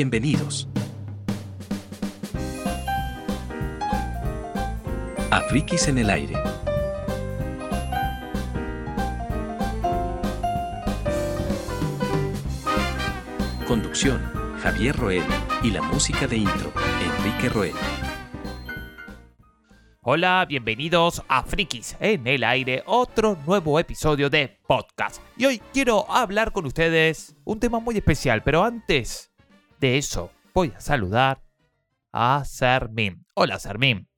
Bienvenidos. A Frikis en el aire. Conducción, Javier Roel y la música de intro, Enrique Roel. Hola, bienvenidos a Frikis en el aire, otro nuevo episodio de podcast. Y hoy quiero hablar con ustedes un tema muy especial, pero antes de eso voy a saludar a Sermín. Hola, Sermín.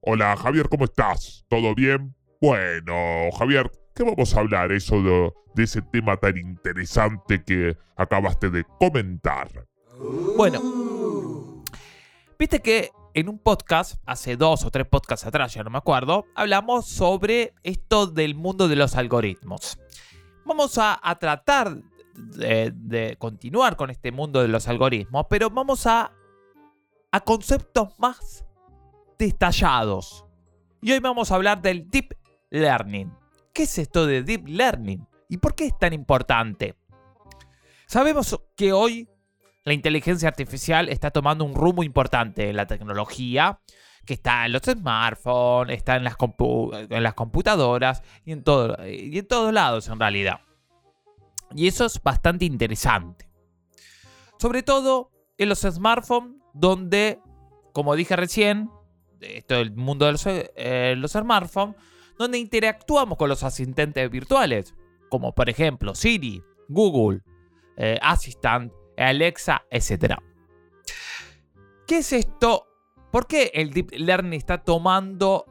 Hola Javier, ¿cómo estás? ¿Todo bien? Bueno, Javier, ¿qué vamos a hablar eso de, de ese tema tan interesante que acabaste de comentar? Bueno, viste que en un podcast, hace dos o tres podcasts atrás, ya no me acuerdo, hablamos sobre esto del mundo de los algoritmos. Vamos a, a tratar de, continuar con este mundo de los algoritmos, pero vamos a, a conceptos más detallados. Y hoy vamos a hablar del Deep Learning. ¿Qué es esto de Deep Learning? ¿Y por qué es tan importante? Sabemos que hoy la inteligencia artificial está tomando un rumbo importante en la tecnología, que está en los smartphones, está en las, compu en las computadoras y en, todo, y en todos lados en realidad. Y eso es bastante interesante. Sobre todo en los smartphones donde, como dije recién, esto es el mundo de los, eh, los smartphones, donde interactuamos con los asistentes virtuales, como por ejemplo Siri, Google, eh, Assistant, Alexa, etc. ¿Qué es esto? ¿Por qué el Deep Learning está tomando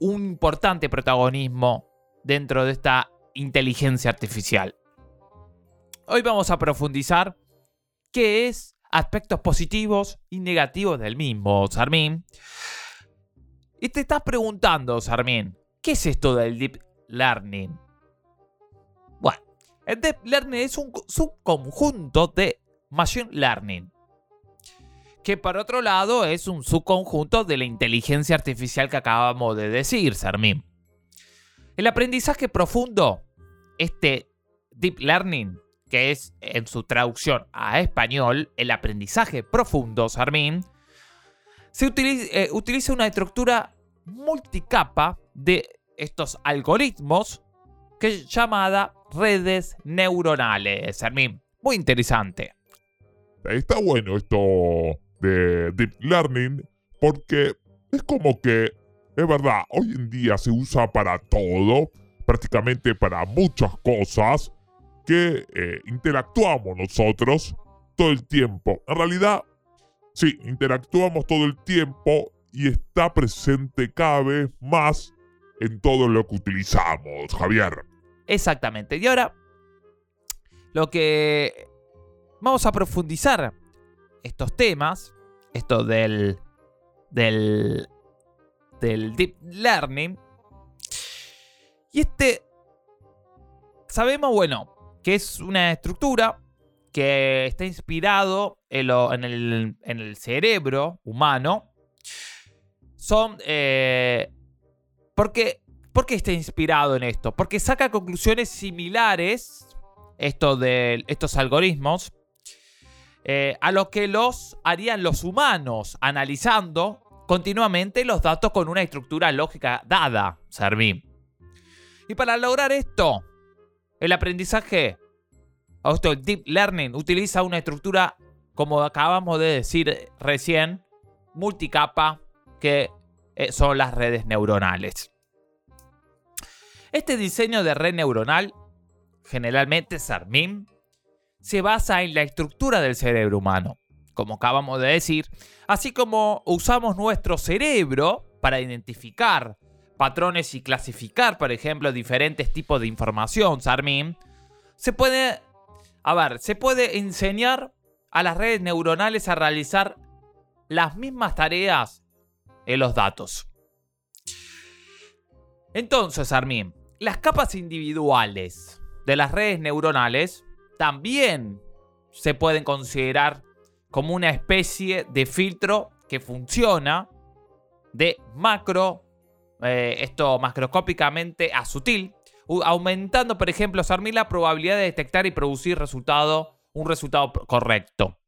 un importante protagonismo dentro de esta inteligencia artificial? Hoy vamos a profundizar qué es aspectos positivos y negativos del mismo, Sarmín. Y te estás preguntando, Sarmín, ¿qué es esto del Deep Learning? Bueno, el Deep Learning es un subconjunto de Machine Learning, que por otro lado es un subconjunto de la inteligencia artificial que acabamos de decir, Sarmín. El aprendizaje profundo, este Deep Learning, que es en su traducción a español, el aprendizaje profundo, Sarmín, se utiliza, eh, utiliza una estructura multicapa de estos algoritmos que es llamada redes neuronales. Sarmín, muy interesante. Está bueno esto de Deep Learning porque es como que, es verdad, hoy en día se usa para todo, prácticamente para muchas cosas que eh, interactuamos nosotros todo el tiempo. En realidad, sí, interactuamos todo el tiempo y está presente cada vez más en todo lo que utilizamos, Javier. Exactamente. Y ahora, lo que vamos a profundizar estos temas, esto del, del, del deep learning. Y este, sabemos, bueno, que es una estructura que está inspirado en, el, en el, cerebro humano. Son... Eh, porque, ¿Por qué está inspirado en esto? Porque saca conclusiones similares, esto de estos algoritmos, eh, a lo que los harían los humanos, analizando continuamente los datos con una estructura lógica dada, Servín. Y para lograr esto, el aprendizaje, esto, deep learning, utiliza una estructura, como acabamos de decir recién, multicapa, que eh, son las redes neuronales. Este diseño de red neuronal, generalmente SARMIM, se basa en la estructura del cerebro humano, como acabamos de decir, así como usamos nuestro cerebro para identificar patrones y clasificar, por ejemplo, diferentes tipos de información, SARMIM, se puede, a ver, se puede enseñar a las redes neuronales a realizar las mismas tareas en los datos. Entonces, Armin, las capas individuales de las redes neuronales también se pueden considerar como una especie de filtro que funciona de macro, eh, esto macroscópicamente a sutil, aumentando, por ejemplo, Sarmi, la probabilidad de detectar y producir un resultado correcto.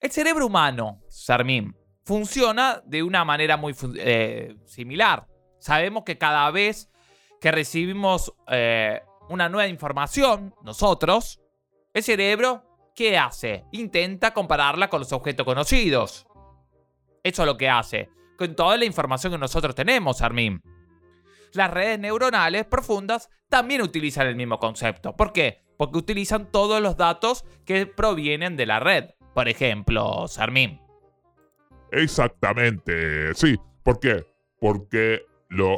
El cerebro humano, Sarmín, funciona de una manera muy eh, similar. Sabemos que cada vez que recibimos eh, una nueva información, nosotros, el cerebro, ¿qué hace? Intenta compararla con los objetos conocidos. Eso es lo que hace, con toda la información que nosotros tenemos, Armin. Las redes neuronales profundas también utilizan el mismo concepto. ¿Por qué? Porque utilizan todos los datos que provienen de la red. Por ejemplo, Sarmin. Exactamente, sí. ¿Por qué? Porque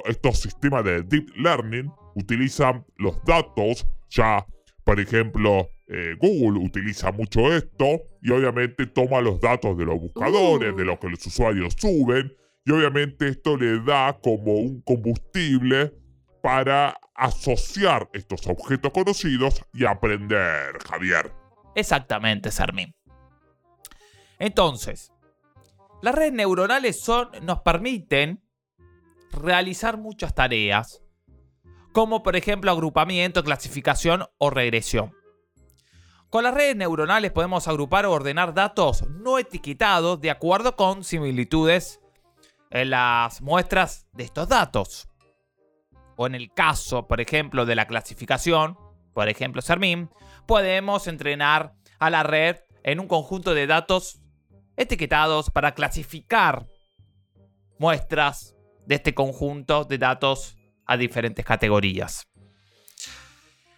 estos sistemas de deep learning utilizan los datos ya, por ejemplo, eh, Google utiliza mucho esto y obviamente toma los datos de los buscadores, de uh. lo que los usuarios suben y obviamente esto le da como un combustible para asociar estos objetos conocidos y aprender, Javier. Exactamente, Sarmin. Entonces, las redes neuronales son, nos permiten realizar muchas tareas, como por ejemplo agrupamiento, clasificación o regresión. Con las redes neuronales podemos agrupar o ordenar datos no etiquetados de acuerdo con similitudes en las muestras de estos datos. O en el caso, por ejemplo, de la clasificación, por ejemplo, Sermin, podemos entrenar a la red en un conjunto de datos etiquetados para clasificar muestras de este conjunto de datos a diferentes categorías.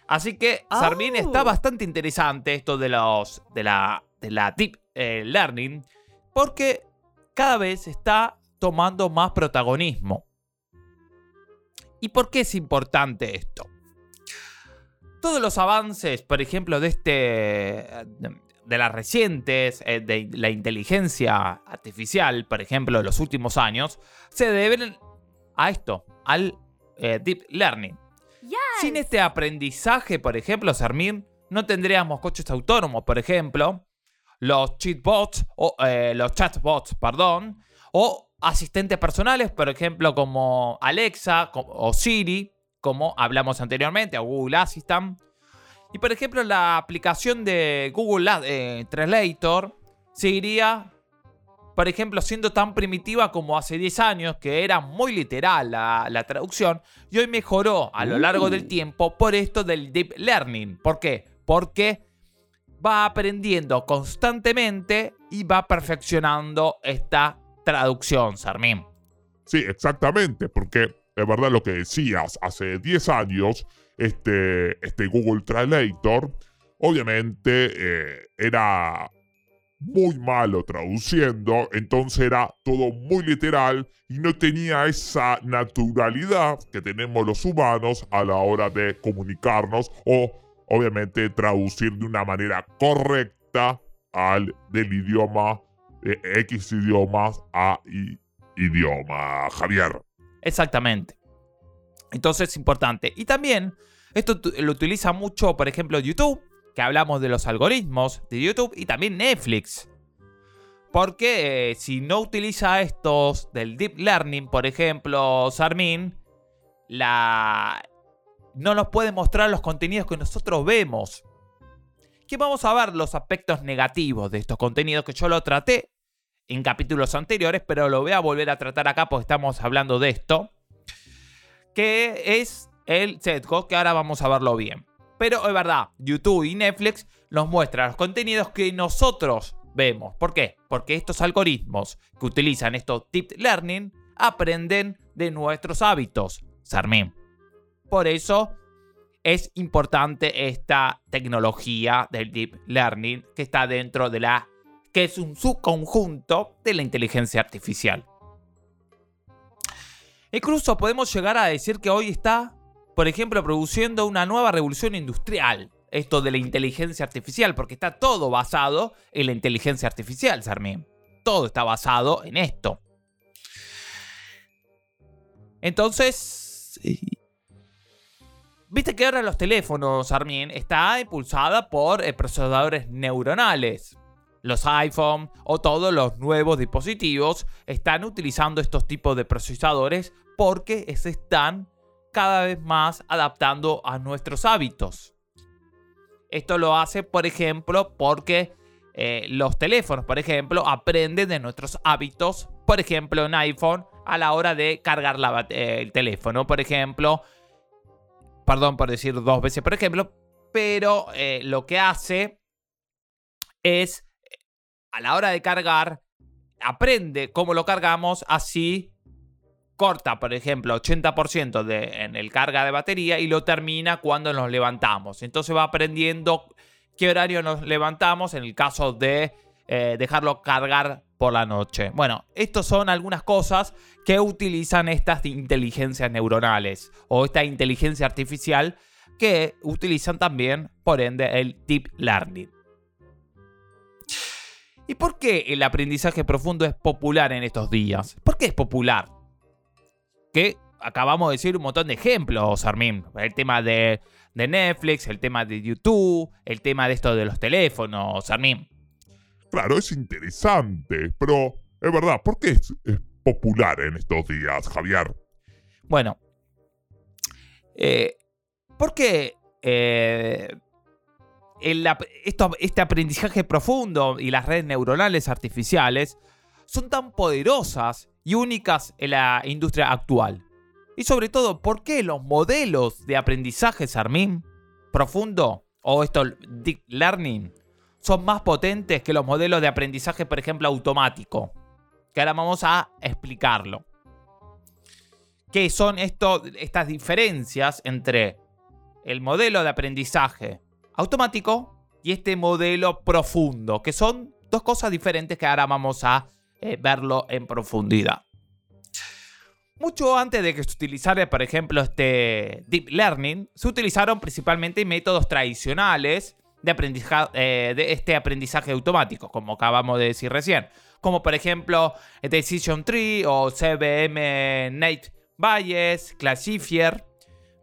Así que Sarmin está oh. bastante interesante esto de los de la de la deep eh, learning porque cada vez está tomando más protagonismo. ¿Y por qué es importante esto? Todos los avances, por ejemplo, de este de las recientes, eh, de la inteligencia artificial, por ejemplo, de los últimos años, se deben a esto, al eh, deep learning. Sin este aprendizaje, por ejemplo, Sermín, no tendríamos coches autónomos, por ejemplo, los chatbots, o eh, los chatbots, perdón, o asistentes personales, por ejemplo, como Alexa o Siri, como hablamos anteriormente, o Google Assistant. Y por ejemplo, la aplicación de Google eh, Translator seguiría, por ejemplo, siendo tan primitiva como hace 10 años, que era muy literal la, traducción, y hoy mejoró a lo largo del uh. tiempo por esto del deep learning. ¿Por qué? Porque va aprendiendo constantemente y va perfeccionando esta traducción, Sarmín. Sí, exactamente, porque es verdad lo que decías, hace 10 años este, este Google Translator, obviamente eh, era muy malo traduciendo, entonces era todo muy literal y no tenía esa naturalidad que tenemos los humanos a la hora de comunicarnos o obviamente traducir de una manera correcta al del idioma X idiomas a idioma, Javier. Exactamente. Entonces es importante. Y también esto lo utiliza mucho, por ejemplo, YouTube, que hablamos de los algoritmos de YouTube, y también Netflix. Porque eh, si no utiliza estos del deep learning, por ejemplo, Sarmin, la... no nos puede mostrar los contenidos que nosotros vemos. Que vamos a ver los aspectos negativos de estos contenidos que yo lo traté en capítulos anteriores, pero lo voy a volver a tratar acá porque estamos hablando de esto que es el setco, que ahora vamos a verlo bien. Pero es verdad, YouTube y Netflix nos muestran los contenidos que nosotros vemos. ¿Por qué? Porque estos algoritmos que utilizan estos deep learning aprenden de nuestros hábitos, Sarmín. Por eso es importante esta tecnología del deep learning que está dentro de la que es un subconjunto de la inteligencia artificial. Incluso podemos llegar a decir que hoy está, por ejemplo, produciendo una nueva revolución industrial. Esto de la inteligencia artificial, porque está todo basado en la inteligencia artificial, Sarmín. Todo está basado en esto. Entonces, Viste que ahora los teléfonos, Armin, está impulsada por eh, procesadores neuronales los iPhone o todos los nuevos dispositivos están utilizando estos tipos de procesadores porque se están cada vez más adaptando a nuestros hábitos. Esto lo hace, por ejemplo, porque eh, los teléfonos, por ejemplo, aprenden de nuestros hábitos, por ejemplo, en iPhone, a la hora de cargar el teléfono, por ejemplo. Perdón por decir dos veces, por ejemplo, pero eh, lo que hace es, a la hora de cargar, aprende cómo lo cargamos, así corta, por ejemplo, 80% de, en el carga de batería y lo termina cuando nos levantamos. Entonces va aprendiendo qué horario nos levantamos en el caso de eh, dejarlo cargar por la noche. Bueno, estas son algunas cosas que utilizan estas inteligencias neuronales o esta inteligencia artificial que utilizan también, por ende, el deep learning. ¿Y por qué el aprendizaje profundo es popular en estos días? ¿Por qué es popular? Que acabamos de decir un montón de ejemplos, Armin. El tema de, Netflix, el tema de YouTube, el tema de esto de los teléfonos, Armin. Claro, es interesante, pero es verdad, ¿por qué es, popular en estos días, Javier? Bueno, eh, porque eh, este aprendizaje profundo y las redes neuronales artificiales son tan poderosas y únicas en la industria actual. Y sobre todo, ¿por qué los modelos de aprendizaje Sarmin profundo o esto deep learning son más potentes que los modelos de aprendizaje, por ejemplo, automático? Que ahora vamos a explicarlo. ¿Qué son estas diferencias entre el modelo de aprendizaje automático y este modelo profundo, que son dos cosas diferentes que ahora vamos a eh, verlo en profundidad? Mucho antes de que se utilizara, por ejemplo, este Deep Learning, se utilizaron principalmente métodos tradicionales de, aprendizaje, eh, de este aprendizaje automático, como acabamos de decir recién. Como por ejemplo Decision Tree o CBM Nate Bayes, Classifier,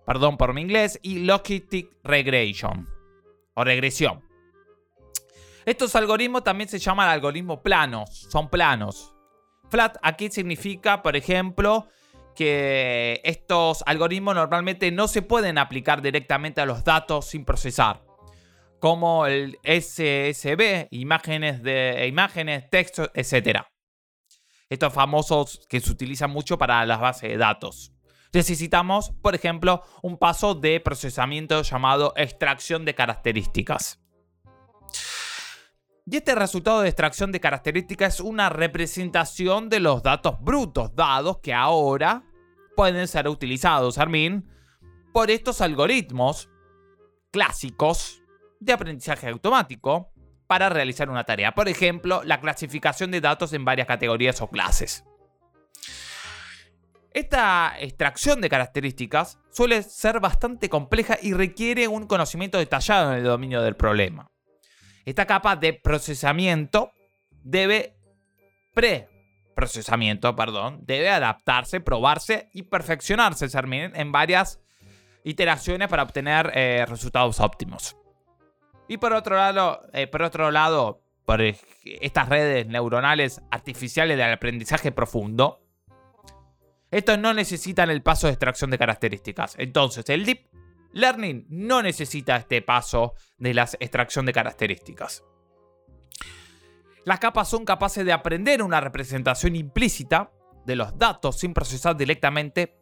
perdón por mi inglés, y Logistic Regression o regresión. Estos algoritmos también se llaman algoritmos planos, son planos. Flat aquí significa, por ejemplo, que estos algoritmos normalmente no se pueden aplicar directamente a los datos sin procesar, como el SSB, imágenes de imágenes, textos, etc. Estos famosos que se utilizan mucho para las bases de datos. Necesitamos, por ejemplo, un paso de procesamiento llamado extracción de características. Y este resultado de extracción de características es una representación de los datos brutos dados que ahora pueden ser utilizados, Armin, por estos algoritmos clásicos de aprendizaje automático para realizar una tarea. Por ejemplo, la clasificación de datos en varias categorías o clases. Esta extracción de características suele ser bastante compleja y requiere un conocimiento detallado en el dominio del problema. Esta capa de procesamiento debe perdón, debe adaptarse, probarse y perfeccionarse en varias iteraciones para obtener eh, resultados óptimos. Y por otro lado, eh, por otro lado, por estas redes neuronales artificiales de aprendizaje profundo, estos no necesitan el paso de extracción de características. Entonces, el Deep Learning no necesita este paso de la extracción de características. Las capas son capaces de aprender una representación implícita de los datos sin procesar directamente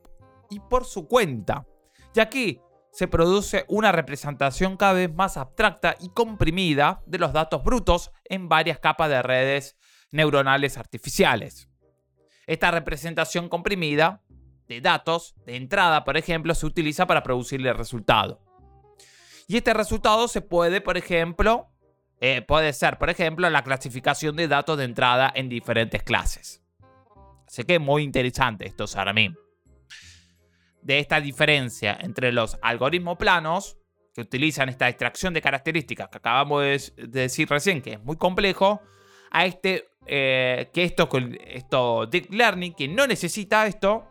y por su cuenta. Y aquí se produce una representación cada vez más abstracta y comprimida de los datos brutos en varias capas de redes neuronales artificiales. Esta representación comprimida de datos de entrada, por ejemplo, se utiliza para producir el resultado. Y este resultado se puede, por ejemplo, eh, puede ser, por ejemplo, la clasificación de datos de entrada en diferentes clases. Así que muy interesante esto, mí. De esta diferencia entre los algoritmos planos, que utilizan esta extracción de características que acabamos de, decir recién, que es muy complejo, a este, eh, que esto, esto Deep Learning, que no necesita esto,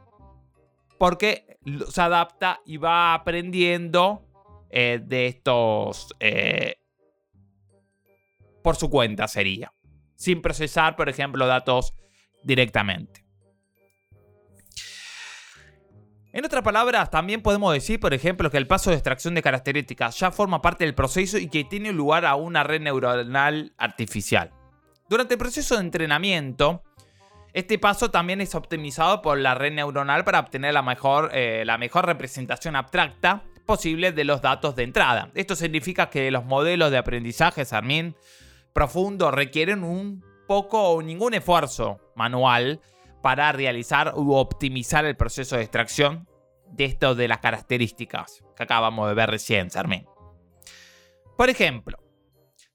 porque se adapta y va aprendiendo eh, de estos por su cuenta sería, sin procesar, por ejemplo, datos directamente. En otras palabras, también podemos decir, por ejemplo, que el paso de extracción de características ya forma parte del proceso y que tiene lugar a una red neuronal artificial. Durante el proceso de entrenamiento, este paso también es optimizado por la red neuronal para obtener la mejor, eh, la mejor representación abstracta posible de los datos de entrada. Esto significa que los modelos de aprendizaje Sarmin profundo requieren un poco o ningún esfuerzo manual para realizar u optimizar el proceso de extracción de esto de las características que acabamos de ver recién, Sarmin. Por ejemplo,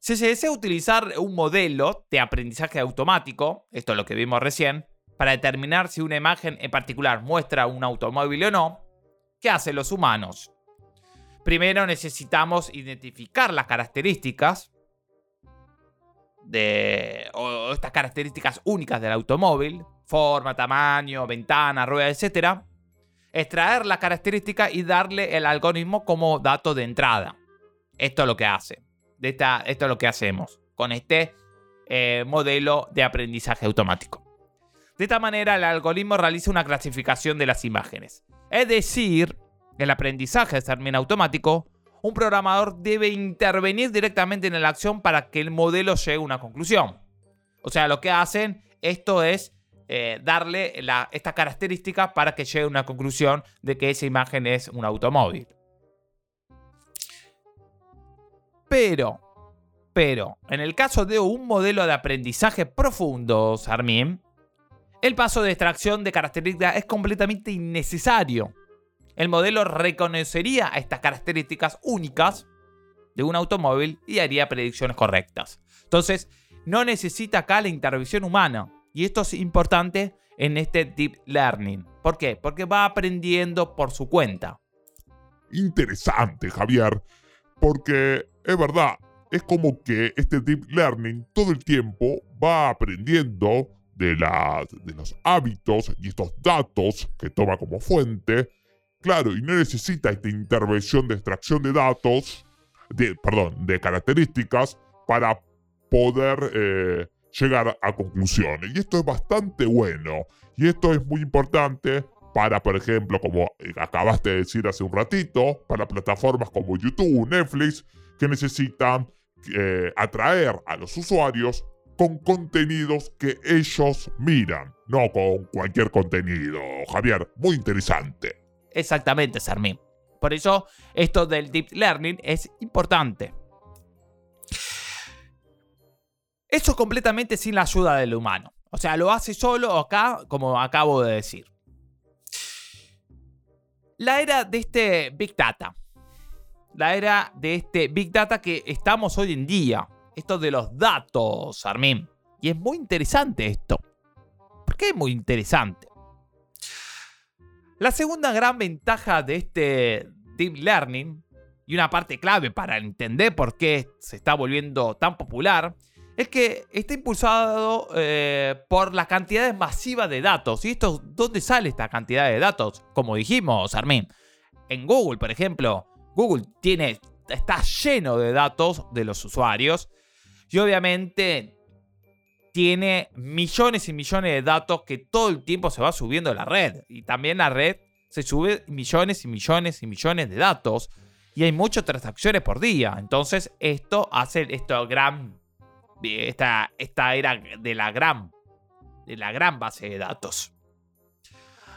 se desea utilizar un modelo de aprendizaje automático, esto es lo que vimos recién, para determinar si una imagen en particular muestra un automóvil o no, ¿qué hacen los humanos? Primero necesitamos identificar las características de o estas características únicas del automóvil, forma, tamaño, ventana, rueda, etc. Extraer la característica y darle el algoritmo como dato de entrada. Esto es lo que hace esto es lo que hacemos con este eh, modelo de aprendizaje automático. De esta manera, el algoritmo realiza una clasificación de las imágenes. Es decir, el aprendizaje de también automático, un programador debe intervenir directamente en la acción para que el modelo llegue a una conclusión. O sea, lo que hacen esto es eh, darle esta característica para que llegue a una conclusión de que esa imagen es un automóvil. Pero, pero, en el caso de un modelo de aprendizaje profundo, Sarmín, el paso de extracción de características es completamente innecesario. El modelo reconocería estas características únicas de un automóvil y haría predicciones correctas. Entonces, no necesita acá la intervención humana. Y esto es importante en este deep learning. ¿Por qué? Porque va aprendiendo por su cuenta. Interesante, Javier. Porque es verdad, es como que este deep learning todo el tiempo va aprendiendo de, de los hábitos y estos datos que toma como fuente. Claro, y no necesita esta intervención de extracción de datos, de, perdón, de características para poder eh, llegar a conclusiones. Y esto es bastante bueno. Y esto es muy importante para, por ejemplo, como acabaste de decir hace un ratito, para plataformas como YouTube, Netflix, que necesitan eh, atraer a los usuarios con contenidos que ellos miran, no con cualquier contenido. Javier, muy interesante. Exactamente, Sarmín. Por eso esto del deep learning es importante. Eso completamente sin la ayuda del humano. O sea, lo hace solo acá, como acabo de decir. La era de este Big Data la era de este Big Data que estamos hoy en día. Esto de los datos, Armin. Y es muy interesante esto. ¿Por qué es muy interesante? La segunda gran ventaja de este Deep Learning, y una parte clave para entender por qué se está volviendo tan popular, es que está impulsado eh, por la cantidad masiva de datos. ¿Y esto dónde sale esta cantidad de datos? Como dijimos, Armin, en Google, por ejemplo, Google tiene, está lleno de datos de los usuarios y obviamente tiene millones y millones de datos que todo el tiempo se va subiendo a la red. Y también la red se sube millones y millones y millones de datos. Y hay muchas transacciones por día. Entonces esto hace esto gran... Esta, esta era de la gran... De la gran base de datos.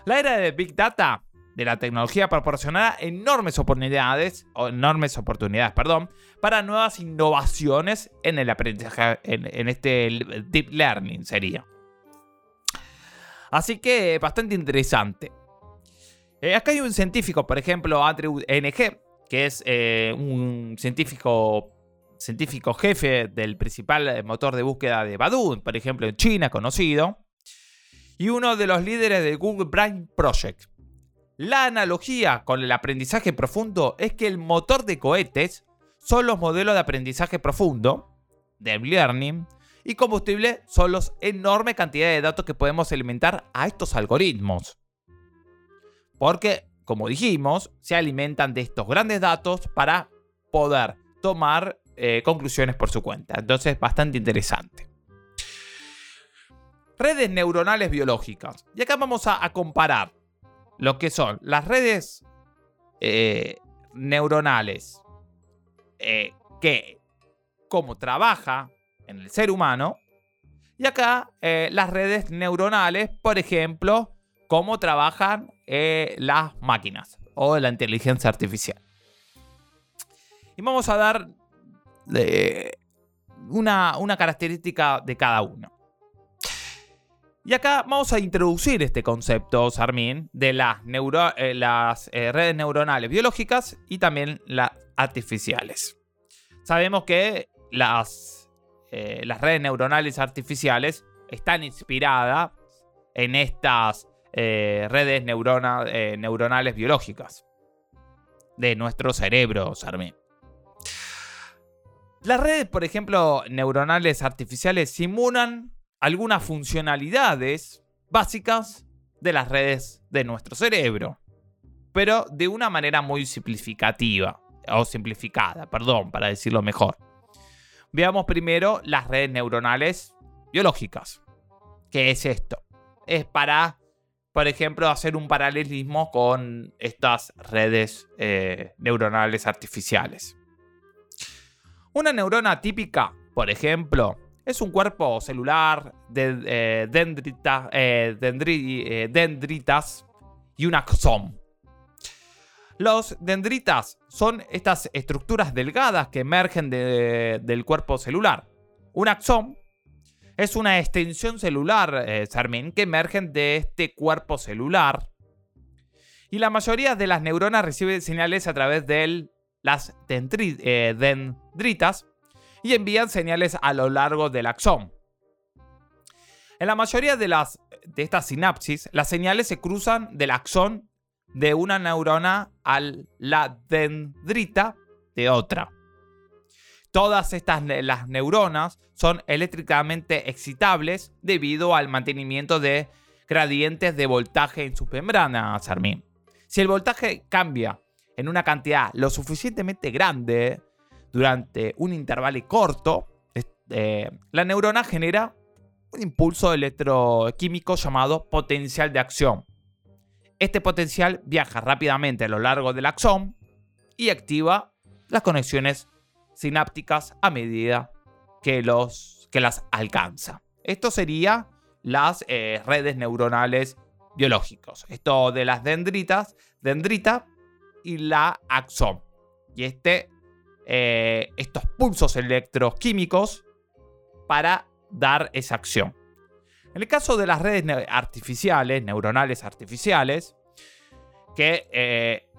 La era de Big Data de la tecnología proporcionará enormes oportunidades, enormes oportunidades, perdón, para nuevas innovaciones en el aprendizaje, en, este deep learning sería. Así que bastante interesante. Eh, acá hay un científico, por ejemplo, Andrew NG, que es eh, un científico, científico jefe del principal motor de búsqueda de Baidu, por ejemplo, en China, conocido, y uno de los líderes del Google Brain Project. La analogía con el aprendizaje profundo es que el motor de cohetes son los modelos de aprendizaje profundo, de learning, y combustible son las enormes cantidades de datos que podemos alimentar a estos algoritmos. Porque, como dijimos, se alimentan de estos grandes datos para poder tomar eh, conclusiones por su cuenta. Entonces, bastante interesante. Redes neuronales biológicas. Y acá vamos a comparar lo que son las redes eh, neuronales, eh, que cómo trabaja en el ser humano, y acá eh, las redes neuronales, por ejemplo, cómo trabajan las máquinas o la inteligencia artificial. Y vamos a dar una, una característica de cada uno. Y acá vamos a introducir este concepto, Sarmin, de las, eh, las eh, redes neuronales biológicas y también las artificiales. Sabemos que las, eh, redes neuronales artificiales están inspiradas en estas redes neuronales biológicas de nuestro cerebro, Sarmin. Las redes, por ejemplo, neuronales artificiales simulan algunas funcionalidades básicas de las redes de nuestro cerebro, pero de una manera muy simplificativa, o simplificada, perdón, para decirlo mejor. Veamos primero las redes neuronales biológicas. ¿Qué es esto? Es para, por ejemplo, hacer un paralelismo con estas redes eh, neuronales artificiales. Una neurona típica, por ejemplo, es un cuerpo celular de eh, eh, eh, dendritas y un axón. Los dendritas son estas estructuras delgadas que emergen del cuerpo celular. Un axón es una extensión celular, Sarmin, que emergen de este cuerpo celular. Y la mayoría de las neuronas reciben señales a través de las dendritas y envían señales a lo largo del axón. En la mayoría de, las, de estas sinapsis, las señales se cruzan del axón de una neurona a la dendrita de otra. Todas estas las neuronas son eléctricamente excitables debido al mantenimiento de gradientes de voltaje en sus membranas. Si el voltaje cambia en una cantidad lo suficientemente grande, durante un intervalo corto, eh, la neurona genera un impulso electroquímico llamado potencial de acción. Este potencial viaja rápidamente a lo largo del axón y activa las conexiones sinápticas a medida que, los, que las alcanza. Esto sería las eh, redes neuronales biológicas. Esto de las dendritas, dendrita y la axón. Y este eh, estos pulsos electroquímicos para dar esa acción. En el caso de las redes artificiales, neuronales artificiales, que eh,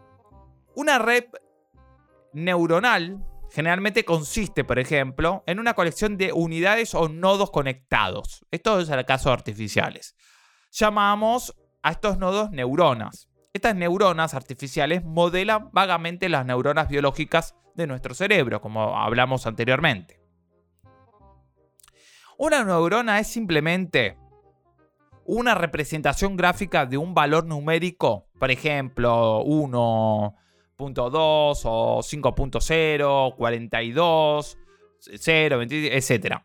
una red neuronal generalmente consiste, por ejemplo, en una colección de unidades o nodos conectados. Esto es el caso de artificiales. Llamamos a estos nodos neuronas. Estas neuronas artificiales modelan vagamente las neuronas biológicas de nuestro cerebro, como hablamos anteriormente. Una neurona es simplemente una representación gráfica de un valor numérico, por ejemplo, 1.2 o 5.0, 42, 0, etc.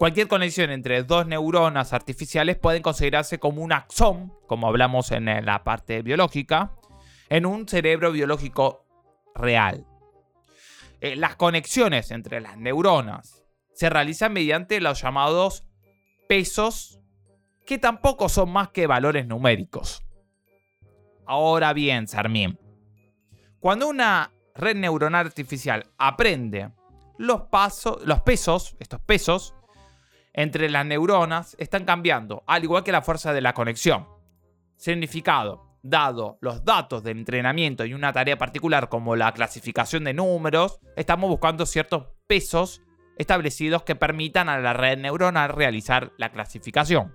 Cualquier conexión entre dos neuronas artificiales puede considerarse como un axón, como hablamos en la parte biológica, en un cerebro biológico real. Eh, las conexiones entre las neuronas se realizan mediante los llamados pesos, que tampoco son más que valores numéricos. Ahora bien, Sarmín, cuando una red neuronal artificial aprende los, los pesos, estos pesos, entre las neuronas están cambiando, al igual que la fuerza de la conexión. Significado dado los datos de entrenamiento y una tarea particular como la clasificación de números, estamos buscando ciertos pesos establecidos que permitan a la red neuronal realizar la clasificación.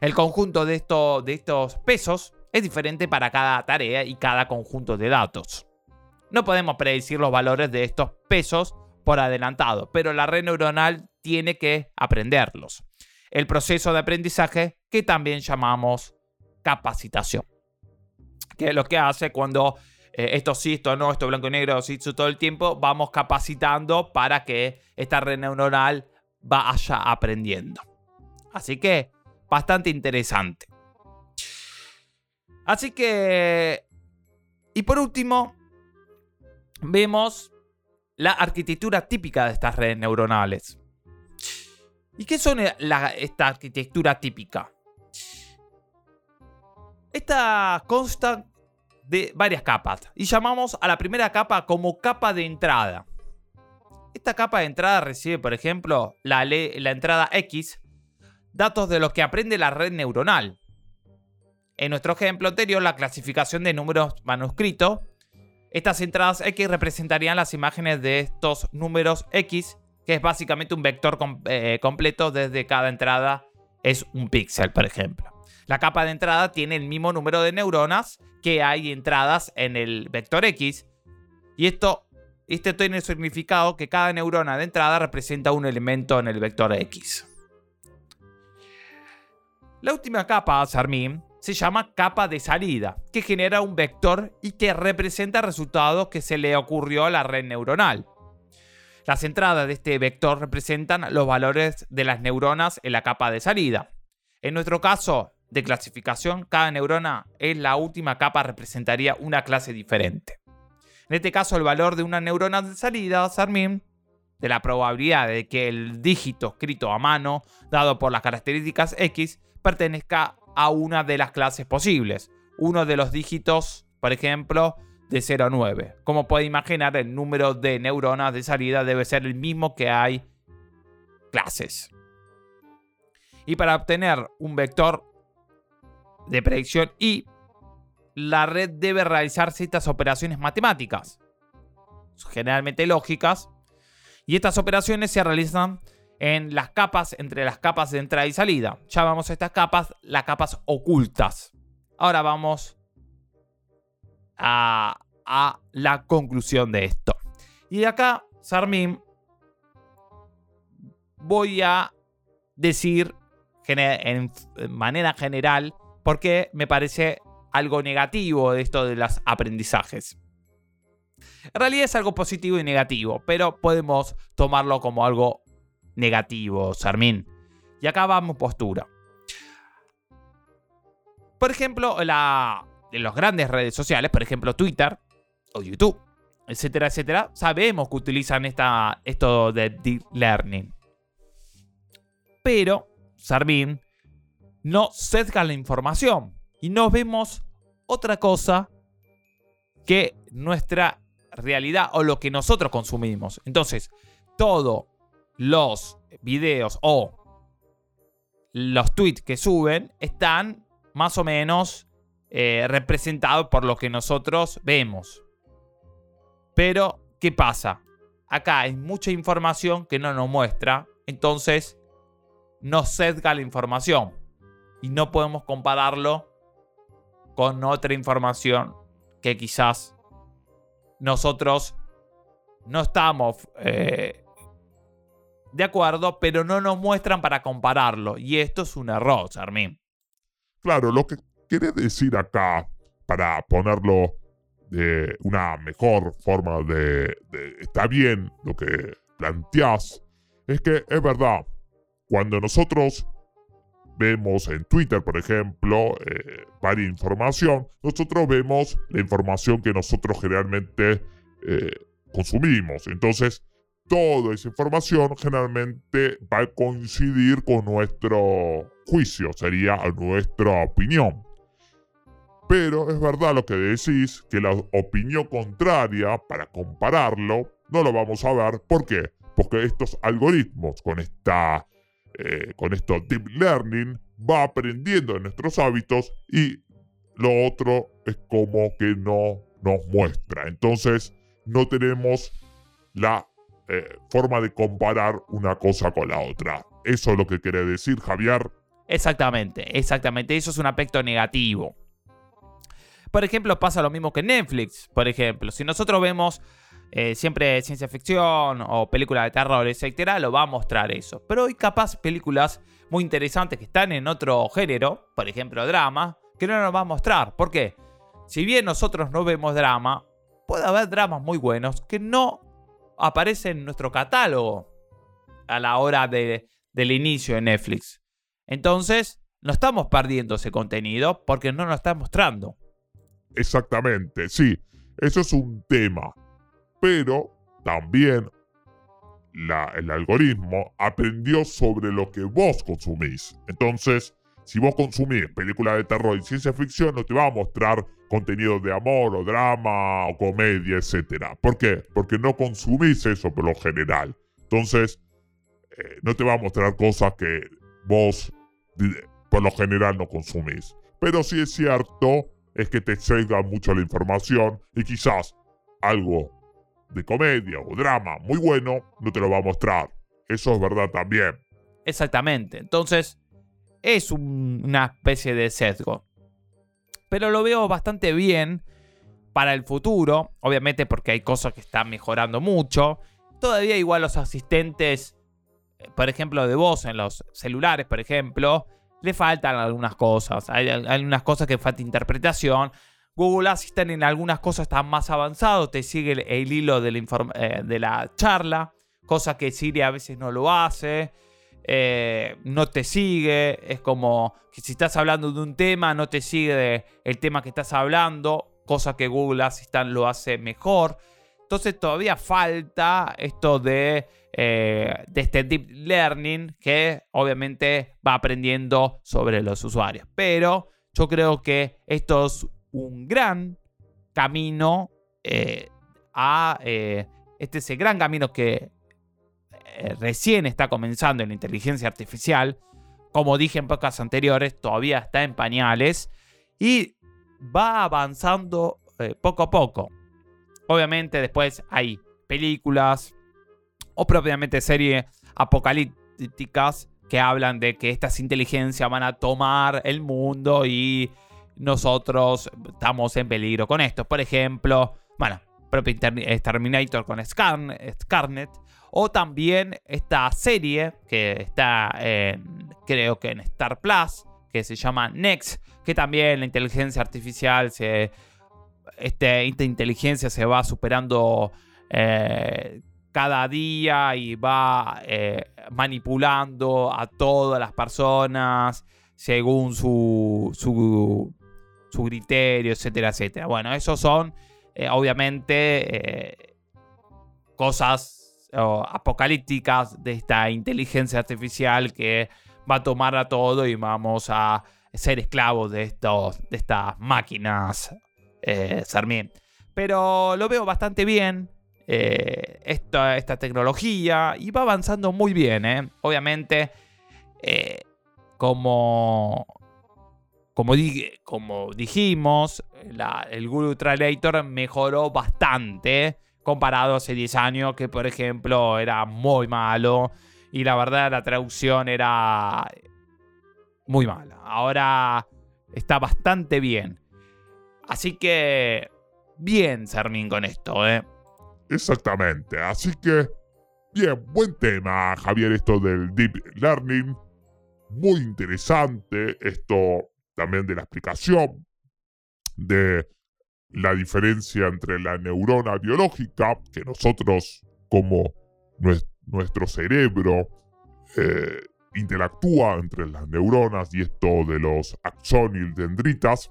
El conjunto de, estos pesos es diferente para cada tarea y cada conjunto de datos. No podemos predecir los valores de estos pesos por adelantado, pero la red neuronal tiene que aprenderlos. El proceso de aprendizaje que también llamamos capacitación que es lo que hace cuando eh, esto sí, esto no, esto blanco y negro, sí, todo el tiempo, vamos capacitando para que esta red neuronal vaya aprendiendo. Así que, bastante interesante. Así que... Y por último, vemos la arquitectura típica de estas redes neuronales. ¿Y qué son esta arquitectura típica? Esta consta de varias capas y llamamos a la primera capa como capa de entrada. Esta capa de entrada recibe, por ejemplo, la, la entrada X, datos de los que aprende la red neuronal. En nuestro ejemplo anterior, la clasificación de números manuscritos. Estas entradas X representarían las imágenes de estos números X, que es básicamente un vector eh, completo desde cada entrada es un píxel, por ejemplo. La capa de entrada tiene el mismo número de neuronas que hay entradas en el vector X. Y esto, este tiene el significado que cada neurona de entrada representa un elemento en el vector X. La última capa, Sarmin, se llama capa de salida, que genera un vector y que representa resultados que se le ocurrió a la red neuronal. Las entradas de este vector representan los valores de las neuronas en la capa de salida. En nuestro caso de clasificación, cada neurona en la última capa representaría una clase diferente. En este caso, el valor de una neurona de salida, Sarmin, de la probabilidad de que el dígito escrito a mano, dado por las características X, pertenezca a una de las clases posibles. Uno de los dígitos, por ejemplo, de 0 a 9. Como puede imaginar, el número de neuronas de salida debe ser el mismo que hay clases. Y para obtener un vector de predicción y la red debe realizar ciertas operaciones matemáticas, generalmente lógicas, y estas operaciones se realizan en las capas, entre las capas de entrada y salida. Llamamos a estas capas las capas ocultas. Ahora vamos a, la conclusión de esto. Y acá, Sarmin, voy a decir en manera general porque me parece algo negativo de esto de los aprendizajes. En realidad es algo positivo y negativo, pero podemos tomarlo como algo negativo, Sarmín. Y acá vamos postura. Por ejemplo, la, en las grandes redes sociales, por ejemplo Twitter o YouTube, etcétera, etcétera, sabemos que utilizan esta, esto de deep learning. Pero Sarmin no sesga la información y no vemos otra cosa que nuestra realidad o lo que nosotros consumimos. Entonces, todo los videos o los tweets que suben están más o menos eh, representados por lo que nosotros vemos. Pero, ¿qué pasa? Acá hay mucha información que no nos muestra, entonces nos sesga la información y no podemos compararlo con otra información que quizás nosotros no estamos eh, de acuerdo, pero no nos muestran para compararlo. Y esto es un error, Charmín. Claro, lo que quiere decir acá, para ponerlo de una mejor forma de, está bien lo que planteás, es que es verdad, cuando nosotros vemos en Twitter, por ejemplo, eh, varias información, nosotros vemos la información que nosotros generalmente eh, consumimos. Entonces, toda esa información generalmente va a coincidir con nuestro juicio, sería nuestra opinión. Pero es verdad lo que decís, que la opinión contraria, para compararlo, no lo vamos a ver. ¿Por qué? Porque estos algoritmos, con, esta, eh, con esto deep learning, va aprendiendo de nuestros hábitos y lo otro es como que no nos muestra. Entonces, no tenemos la eh, forma de comparar una cosa con la otra. Eso es lo que quiere decir Javier. Exactamente, exactamente. Eso es un aspecto negativo. Por ejemplo, pasa lo mismo que Netflix. Por ejemplo, si nosotros vemos eh, siempre ciencia ficción o películas de terror, etcétera, lo va a mostrar eso. Pero hay capaz películas muy interesantes que están en otro género, por ejemplo, drama, que no nos va a mostrar. ¿Por qué? Si bien nosotros no vemos drama, puede haber dramas muy buenos que no aparece en nuestro catálogo a la hora del inicio de Netflix. Entonces, no estamos perdiendo ese contenido porque no nos está mostrando. Exactamente, sí, eso es un tema. Pero también el algoritmo aprendió sobre lo que vos consumís. Entonces, si vos consumís películas de terror y ciencia ficción, no te va a mostrar contenido de amor o drama o comedia, etc. ¿Por qué? Porque no consumís eso por lo general. Entonces, eh, no te va a mostrar cosas que vos por lo general no consumís. Pero sí es cierto es que te cega mucho la información y quizás algo de comedia o drama muy bueno no te lo va a mostrar. Eso es verdad también. Exactamente. Entonces, es una especie de sesgo. Pero lo veo bastante bien para el futuro, obviamente porque hay cosas que están mejorando mucho. Todavía igual los asistentes, eh, por ejemplo, de voz en los celulares, por ejemplo, le faltan algunas cosas. Hay algunas cosas que falta interpretación. Google Assistant en algunas cosas está más avanzado, te sigue el, hilo de la, eh, de la, charla, cosa que Siri a veces no lo hace. Eh, no te sigue, es como que si estás hablando de un tema, no te sigue el tema que estás hablando, cosa que Google Assistant lo hace mejor. Entonces todavía falta esto de, eh, de este deep learning que obviamente va aprendiendo sobre los usuarios. Pero yo creo que esto es un gran camino eh, a... este es el gran camino que recién está comenzando en la inteligencia artificial. Como dije en pocas anteriores, todavía está en pañales y va avanzando poco a poco. Obviamente después hay películas o propiamente series apocalípticas que hablan de que estas inteligencias van a tomar el mundo y nosotros estamos en peligro con esto. Por ejemplo, bueno, propio Terminator con Scarnet. O también esta serie que está en, creo que en Star Plus, que se llama Next, que también la inteligencia artificial se este, esta inteligencia se va superando eh, cada día y va eh, manipulando a todas las personas según su, su, su criterio, etcétera, etcétera. Bueno, esos son eh, obviamente cosas apocalípticas de esta inteligencia artificial que va a tomar a todo y vamos a ser esclavos de, estos, de estas máquinas eh, Pero lo veo bastante bien. Eh, esta, esta, tecnología y va avanzando muy bien. ¿eh? Obviamente, eh, como, como, dijimos, el Google Translator mejoró bastante comparado hace 10 años, que por ejemplo era muy malo y la verdad la traducción era muy mala. Ahora está bastante bien. Así que, bien, Sermín, con esto. Exactamente. Así que, bien, buen tema, Javier, esto del Deep Learning. Muy interesante esto también de la explicación de la diferencia entre la neurona biológica, que nosotros como nuestro cerebro eh, interactúa entre las neuronas y esto de los axones y dendritas,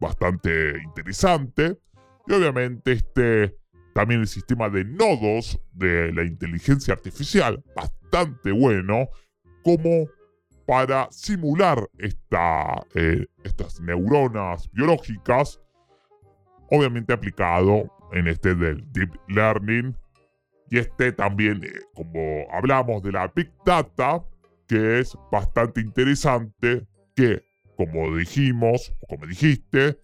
bastante interesante. Y obviamente este también el sistema de nodos de la inteligencia artificial, bastante bueno, como para simular esta, eh, estas neuronas biológicas, obviamente aplicado en este del Deep Learning. Y este también, eh, como hablamos de la Big Data, que es bastante interesante, que como dijimos, o como dijiste,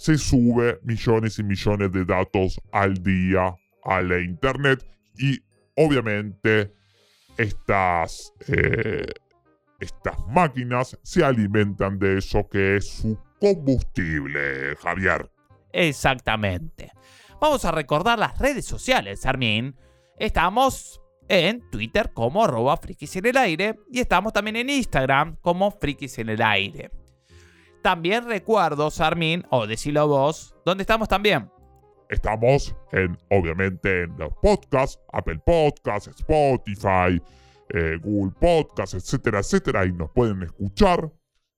se sube millones y millones de datos al día a la internet y obviamente estas, eh, estas máquinas se alimentan de eso que es su combustible, Javier. Exactamente. Vamos a recordar las redes sociales, Armin. Estamos en Twitter como arroba frikis en el aire y estamos también en Instagram como frikis en el aire. También recuerdo, Sarmin, o decilo vos, ¿dónde estamos también? Estamos en, obviamente, en los podcasts, Apple Podcasts, Spotify, eh, Google Podcasts, etcétera, etcétera, y nos pueden escuchar.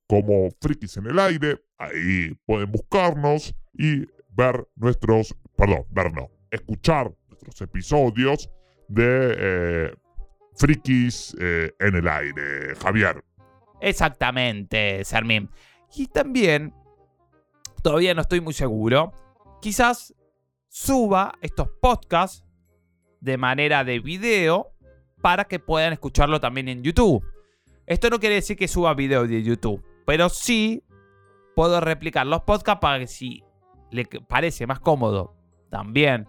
como Frikis en el Aire. Ahí pueden buscarnos y ver nuestros, perdón, ver no, escuchar nuestros episodios de eh, Frikis eh, en el Aire. Javier. Exactamente, Sermín. Y también, todavía no estoy muy seguro, quizás suba estos podcasts de manera de video para que puedan escucharlo también en YouTube. Esto no quiere decir que suba video de YouTube, pero sí puedo replicar los podcasts para que si le parece más cómodo también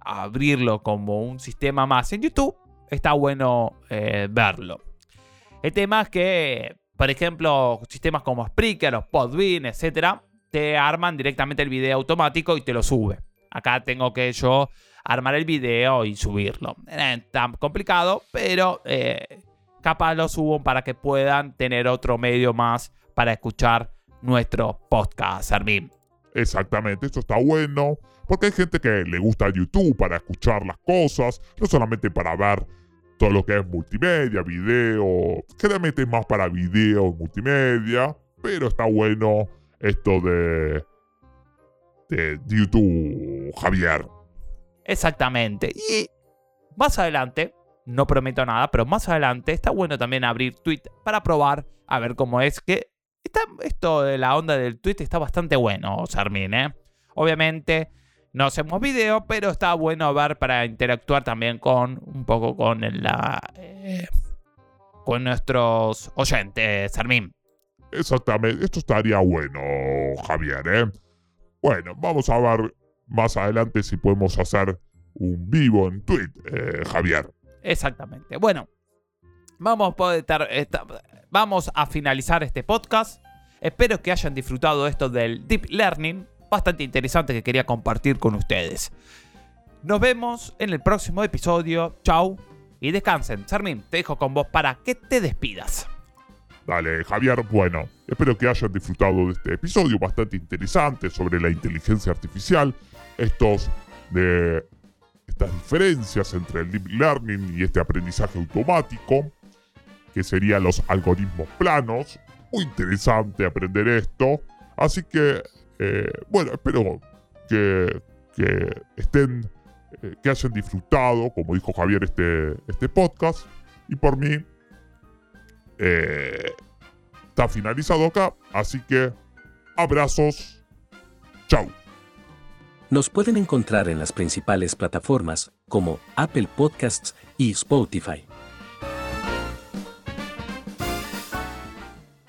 abrirlo como un sistema más en YouTube, está bueno eh, verlo. El tema es que, por ejemplo, sistemas como Spreaker o Podbean, etcétera, te arman directamente el video automático y te lo sube. Acá tengo que yo armar el video y subirlo. Es tan complicado, pero eh, capaz lo subo para que puedan tener otro medio más para escuchar nuestro podcast, Armin. Exactamente, esto está bueno, porque hay gente que le gusta YouTube para escuchar las cosas, no solamente para ver todo lo que es multimedia, video, generalmente es más para video multimedia, pero está bueno esto de, de YouTube, Javier. Exactamente. Y más adelante, no prometo nada, pero más adelante está bueno también abrir Twitter para probar a ver cómo es que esto de la onda del tweet está bastante bueno, Sarmin, ¿eh? Obviamente no hacemos video, pero está bueno ver para interactuar también con un poco con la eh, con nuestros oyentes, Sarmin. Exactamente, esto estaría bueno, Javier, ¿eh? Bueno, vamos a ver más adelante si podemos hacer un vivo en tweet, eh, Javier. Exactamente. Bueno, vamos a, estar, vamos a finalizar este podcast. Espero que hayan disfrutado esto del Deep Learning, bastante interesante que quería compartir con ustedes. Nos vemos en el próximo episodio. Chau y descansen. Sarmin, te dejo con vos para que te despidas. Dale, Javier, bueno, espero que hayan disfrutado de este episodio bastante interesante sobre la inteligencia artificial, estos de estas diferencias entre el deep learning y este aprendizaje automático, que serían los algoritmos planos. Muy interesante aprender esto. Así que, eh, bueno, espero que, que estén, eh, que hayan disfrutado, como dijo Javier, este, este podcast. Y por mí, eh, está finalizado acá. Así que, abrazos. Chau. Nos pueden encontrar en las principales plataformas como Apple Podcasts y Spotify.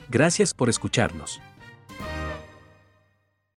Gracias por escucharnos.